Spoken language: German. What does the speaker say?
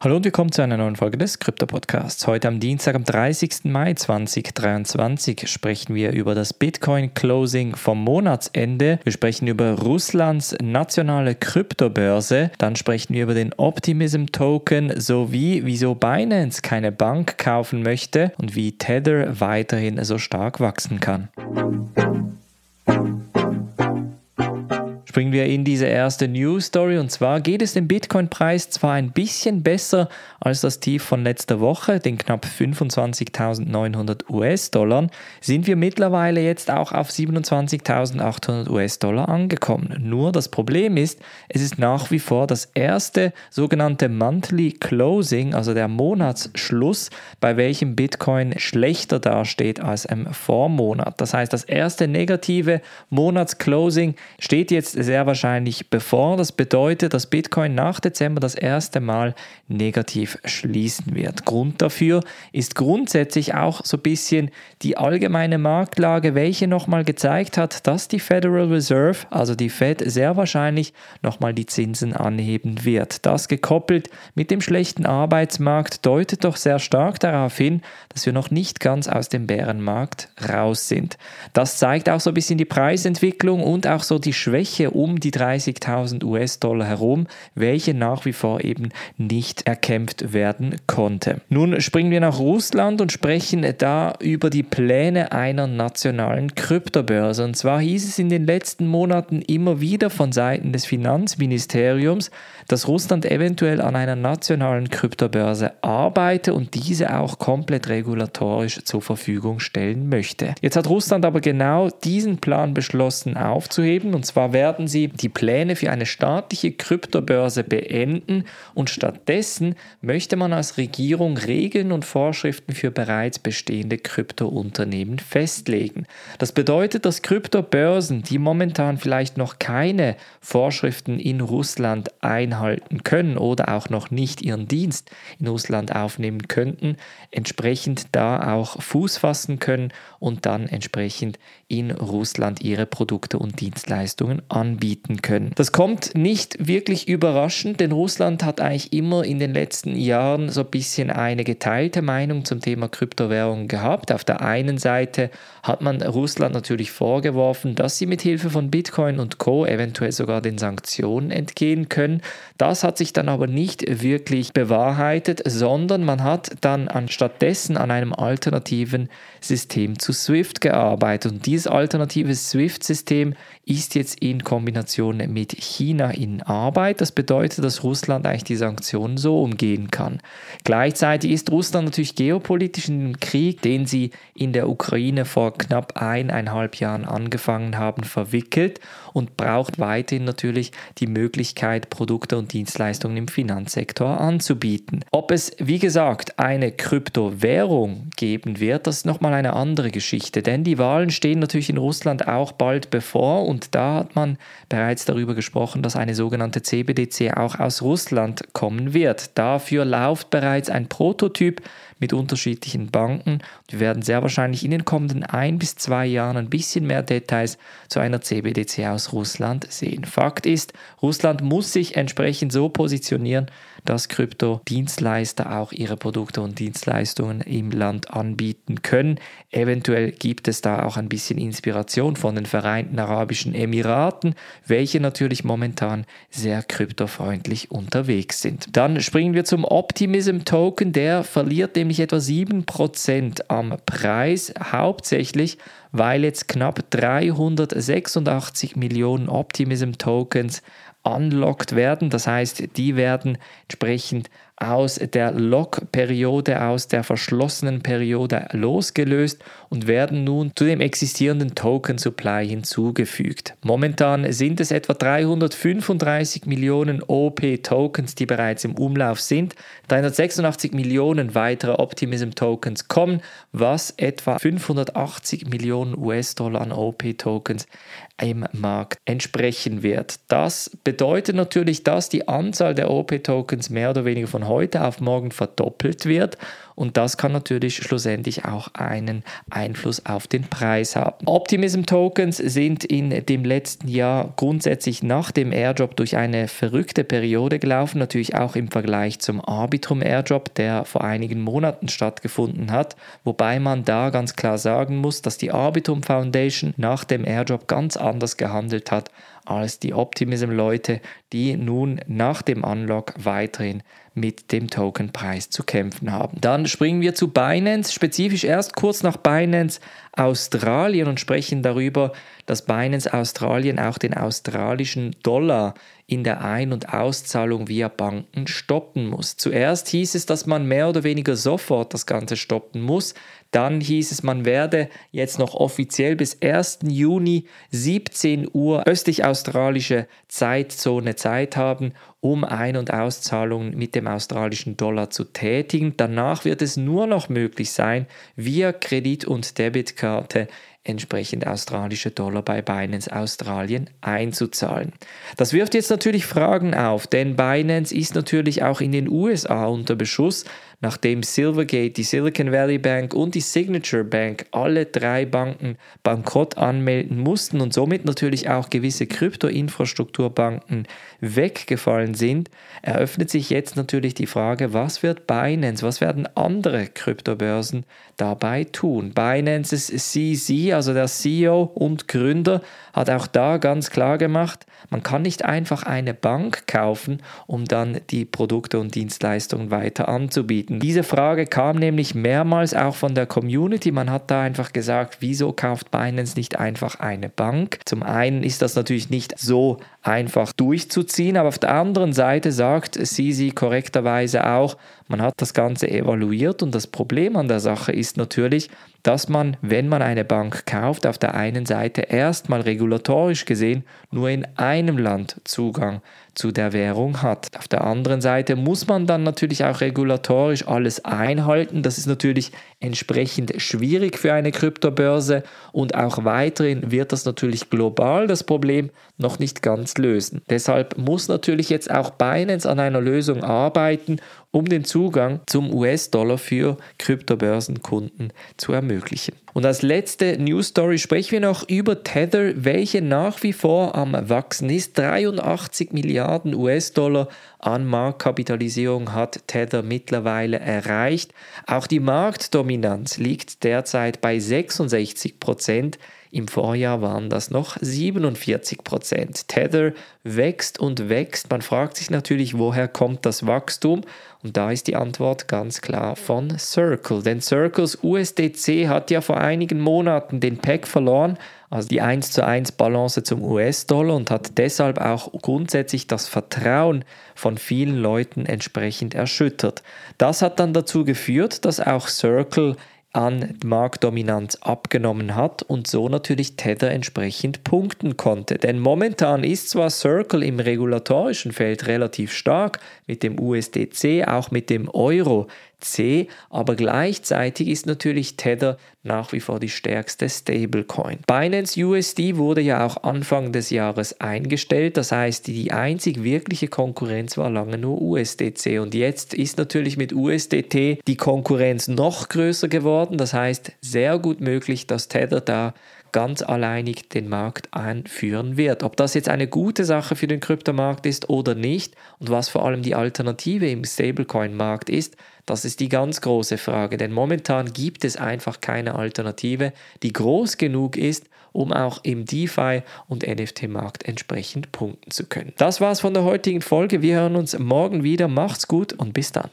Hallo und willkommen zu einer neuen Folge des Krypto Podcasts. Heute am Dienstag, am 30. Mai 2023 sprechen wir über das Bitcoin Closing vom Monatsende. Wir sprechen über Russlands nationale Kryptobörse. Dann sprechen wir über den Optimism Token sowie wieso Binance keine Bank kaufen möchte und wie Tether weiterhin so stark wachsen kann springen wir in diese erste News Story und zwar geht es dem Bitcoin-Preis zwar ein bisschen besser als das Tief von letzter Woche, den knapp 25.900 US-Dollar, sind wir mittlerweile jetzt auch auf 27.800 US-Dollar angekommen. Nur das Problem ist, es ist nach wie vor das erste sogenannte Monthly Closing, also der Monatsschluss, bei welchem Bitcoin schlechter dasteht als im Vormonat. Das heißt, das erste negative Monatsclosing steht jetzt sehr wahrscheinlich bevor. Das bedeutet, dass Bitcoin nach Dezember das erste Mal negativ schließen wird. Grund dafür ist grundsätzlich auch so ein bisschen die allgemeine Marktlage, welche nochmal gezeigt hat, dass die Federal Reserve, also die Fed, sehr wahrscheinlich nochmal die Zinsen anheben wird. Das gekoppelt mit dem schlechten Arbeitsmarkt deutet doch sehr stark darauf hin, dass wir noch nicht ganz aus dem Bärenmarkt raus sind. Das zeigt auch so ein bisschen die Preisentwicklung und auch so die Schwäche um die 30.000 US-Dollar herum, welche nach wie vor eben nicht erkämpft werden konnte. Nun springen wir nach Russland und sprechen da über die Pläne einer nationalen Kryptobörse. Und zwar hieß es in den letzten Monaten immer wieder von Seiten des Finanzministeriums, dass Russland eventuell an einer nationalen Kryptobörse arbeite und diese auch komplett regulatorisch zur Verfügung stellen möchte. Jetzt hat Russland aber genau diesen Plan beschlossen aufzuheben und zwar werden sie die Pläne für eine staatliche Kryptobörse beenden und stattdessen möchte man als Regierung Regeln und Vorschriften für bereits bestehende Kryptounternehmen festlegen. Das bedeutet, dass Kryptobörsen, die momentan vielleicht noch keine Vorschriften in Russland einhalten können oder auch noch nicht ihren Dienst in Russland aufnehmen könnten, entsprechend da auch Fuß fassen können und dann entsprechend in Russland ihre Produkte und Dienstleistungen anbieten anbieten können. Das kommt nicht wirklich überraschend, denn Russland hat eigentlich immer in den letzten Jahren so ein bisschen eine geteilte Meinung zum Thema Kryptowährung gehabt. Auf der einen Seite hat man Russland natürlich vorgeworfen, dass sie mit Hilfe von Bitcoin und Co eventuell sogar den Sanktionen entgehen können. Das hat sich dann aber nicht wirklich bewahrheitet, sondern man hat dann anstattdessen an einem alternativen System zu SWIFT gearbeitet. Und dieses alternative SWIFT-System ist jetzt in Kombination mit China in Arbeit. Das bedeutet, dass Russland eigentlich die Sanktionen so umgehen kann. Gleichzeitig ist Russland natürlich geopolitisch in den Krieg, den sie in der Ukraine vor knapp eineinhalb Jahren angefangen haben, verwickelt und braucht weiterhin natürlich die Möglichkeit, Produkte und Dienstleistungen im Finanzsektor anzubieten. Ob es, wie gesagt, eine Kryptowährung geben wird, das ist nochmal eine andere Geschichte, denn die Wahlen stehen natürlich in Russland auch bald bevor und da hat man bereits darüber gesprochen, dass eine sogenannte CBDC auch aus Russland kommen wird. Dafür läuft bereits ein Prototyp mit unterschiedlichen Banken. Wir werden sehr wahrscheinlich in den kommenden ein bis zwei Jahren ein bisschen mehr Details zu einer CBDC aus Russland sehen. Fakt ist, Russland muss sich entsprechend so positionieren, dass Kryptodienstleister auch ihre Produkte und Dienstleistungen im Land anbieten können. Eventuell gibt es da auch ein bisschen Inspiration von den Vereinten Arabischen Emiraten, welche natürlich momentan sehr kryptofreundlich unterwegs sind. Dann springen wir zum Optimism Token, der verliert nämlich etwa 7% am Preis, hauptsächlich weil jetzt knapp 386 Millionen Optimism Tokens unlocked werden. Das heißt, die werden entsprechend aus der Lock-Periode, aus der verschlossenen Periode losgelöst und werden nun zu dem existierenden Token Supply hinzugefügt. Momentan sind es etwa 335 Millionen OP-Tokens, die bereits im Umlauf sind. 386 Millionen weitere Optimism-Tokens kommen, was etwa 580 Millionen US-Dollar an OP-Tokens im Markt entsprechen wird. Das bedeutet, natürlich, dass die Anzahl der OP-Tokens mehr oder weniger von heute auf morgen verdoppelt wird und das kann natürlich schlussendlich auch einen Einfluss auf den Preis haben. Optimism Tokens sind in dem letzten Jahr grundsätzlich nach dem Airdrop durch eine verrückte Periode gelaufen, natürlich auch im Vergleich zum Arbitrum Airdrop, der vor einigen Monaten stattgefunden hat, wobei man da ganz klar sagen muss, dass die Arbitrum Foundation nach dem Airdrop ganz anders gehandelt hat als die Optimism-Leute, die nun nach dem Unlock weiterhin mit dem Tokenpreis zu kämpfen haben. Dann springen wir zu Binance, spezifisch erst kurz nach Binance Australien und sprechen darüber, dass Binance Australien auch den australischen Dollar in der Ein- und Auszahlung via Banken stoppen muss. Zuerst hieß es, dass man mehr oder weniger sofort das Ganze stoppen muss. Dann hieß es, man werde jetzt noch offiziell bis 1. Juni 17 Uhr östlich-australische Zeitzone Zeit haben, um Ein- und Auszahlungen mit dem australischen Dollar zu tätigen. Danach wird es nur noch möglich sein, via Kredit- und Debitkarte out to entsprechend australische Dollar bei Binance Australien einzuzahlen. Das wirft jetzt natürlich Fragen auf, denn Binance ist natürlich auch in den USA unter Beschuss nachdem Silvergate, die Silicon Valley Bank und die Signature Bank alle drei Banken bankrott anmelden mussten und somit natürlich auch gewisse Kryptoinfrastrukturbanken weggefallen sind, eröffnet sich jetzt natürlich die Frage, was wird Binance, was werden andere Kryptobörsen dabei tun? Binance's CZ, also der CEO und Gründer, hat auch da ganz klar gemacht, man kann nicht einfach eine Bank kaufen, um dann die Produkte und Dienstleistungen weiter anzubieten. Diese Frage kam nämlich mehrmals auch von der Community. Man hat da einfach gesagt, wieso kauft Binance nicht einfach eine Bank? Zum einen ist das natürlich nicht so einfach durchzuziehen, aber auf der anderen Seite sagt Sisi korrekterweise auch, man hat das Ganze evaluiert und das Problem an der Sache ist natürlich, dass man, wenn man eine Bank kauft, auf der einen Seite erstmal regulatorisch gesehen nur in einem Land Zugang zu der Währung hat. Auf der anderen Seite muss man dann natürlich auch regulatorisch alles einhalten. Das ist natürlich entsprechend schwierig für eine Kryptobörse und auch weiterhin wird das natürlich global das Problem noch nicht ganz lösen. Deshalb muss natürlich jetzt auch Binance an einer Lösung arbeiten, um den Zugang zum US-Dollar für Kryptobörsenkunden zu ermöglichen. Und als letzte News Story sprechen wir noch über Tether, welche nach wie vor am Wachsen ist. 83 Milliarden US-Dollar an Marktkapitalisierung hat Tether mittlerweile erreicht. Auch die Marktdominanz liegt derzeit bei 66 Prozent. Im Vorjahr waren das noch 47 Prozent. Tether wächst und wächst. Man fragt sich natürlich, woher kommt das Wachstum? Und da ist die Antwort ganz klar von Circle. Denn Circles USDC hat ja vor einigen Monaten den Pack verloren, also die 1 zu 1 Balance zum US-Dollar und hat deshalb auch grundsätzlich das Vertrauen von vielen Leuten entsprechend erschüttert. Das hat dann dazu geführt, dass auch Circle an Marktdominanz abgenommen hat und so natürlich Tether entsprechend punkten konnte. Denn momentan ist zwar Circle im regulatorischen Feld relativ stark mit dem USDC, auch mit dem Euro C, aber gleichzeitig ist natürlich Tether nach wie vor die stärkste Stablecoin. Binance USD wurde ja auch Anfang des Jahres eingestellt, das heißt, die einzig wirkliche Konkurrenz war lange nur USDC und jetzt ist natürlich mit USDT die Konkurrenz noch größer geworden, das heißt, sehr gut möglich, dass Tether da ganz alleinig den Markt einführen wird. Ob das jetzt eine gute Sache für den Kryptomarkt ist oder nicht und was vor allem die Alternative im Stablecoin-Markt ist, das ist die ganz große Frage, denn momentan gibt es einfach keine Alternative, die groß genug ist, um auch im DeFi und NFT-Markt entsprechend punkten zu können. Das war's von der heutigen Folge. Wir hören uns morgen wieder. Macht's gut und bis dann.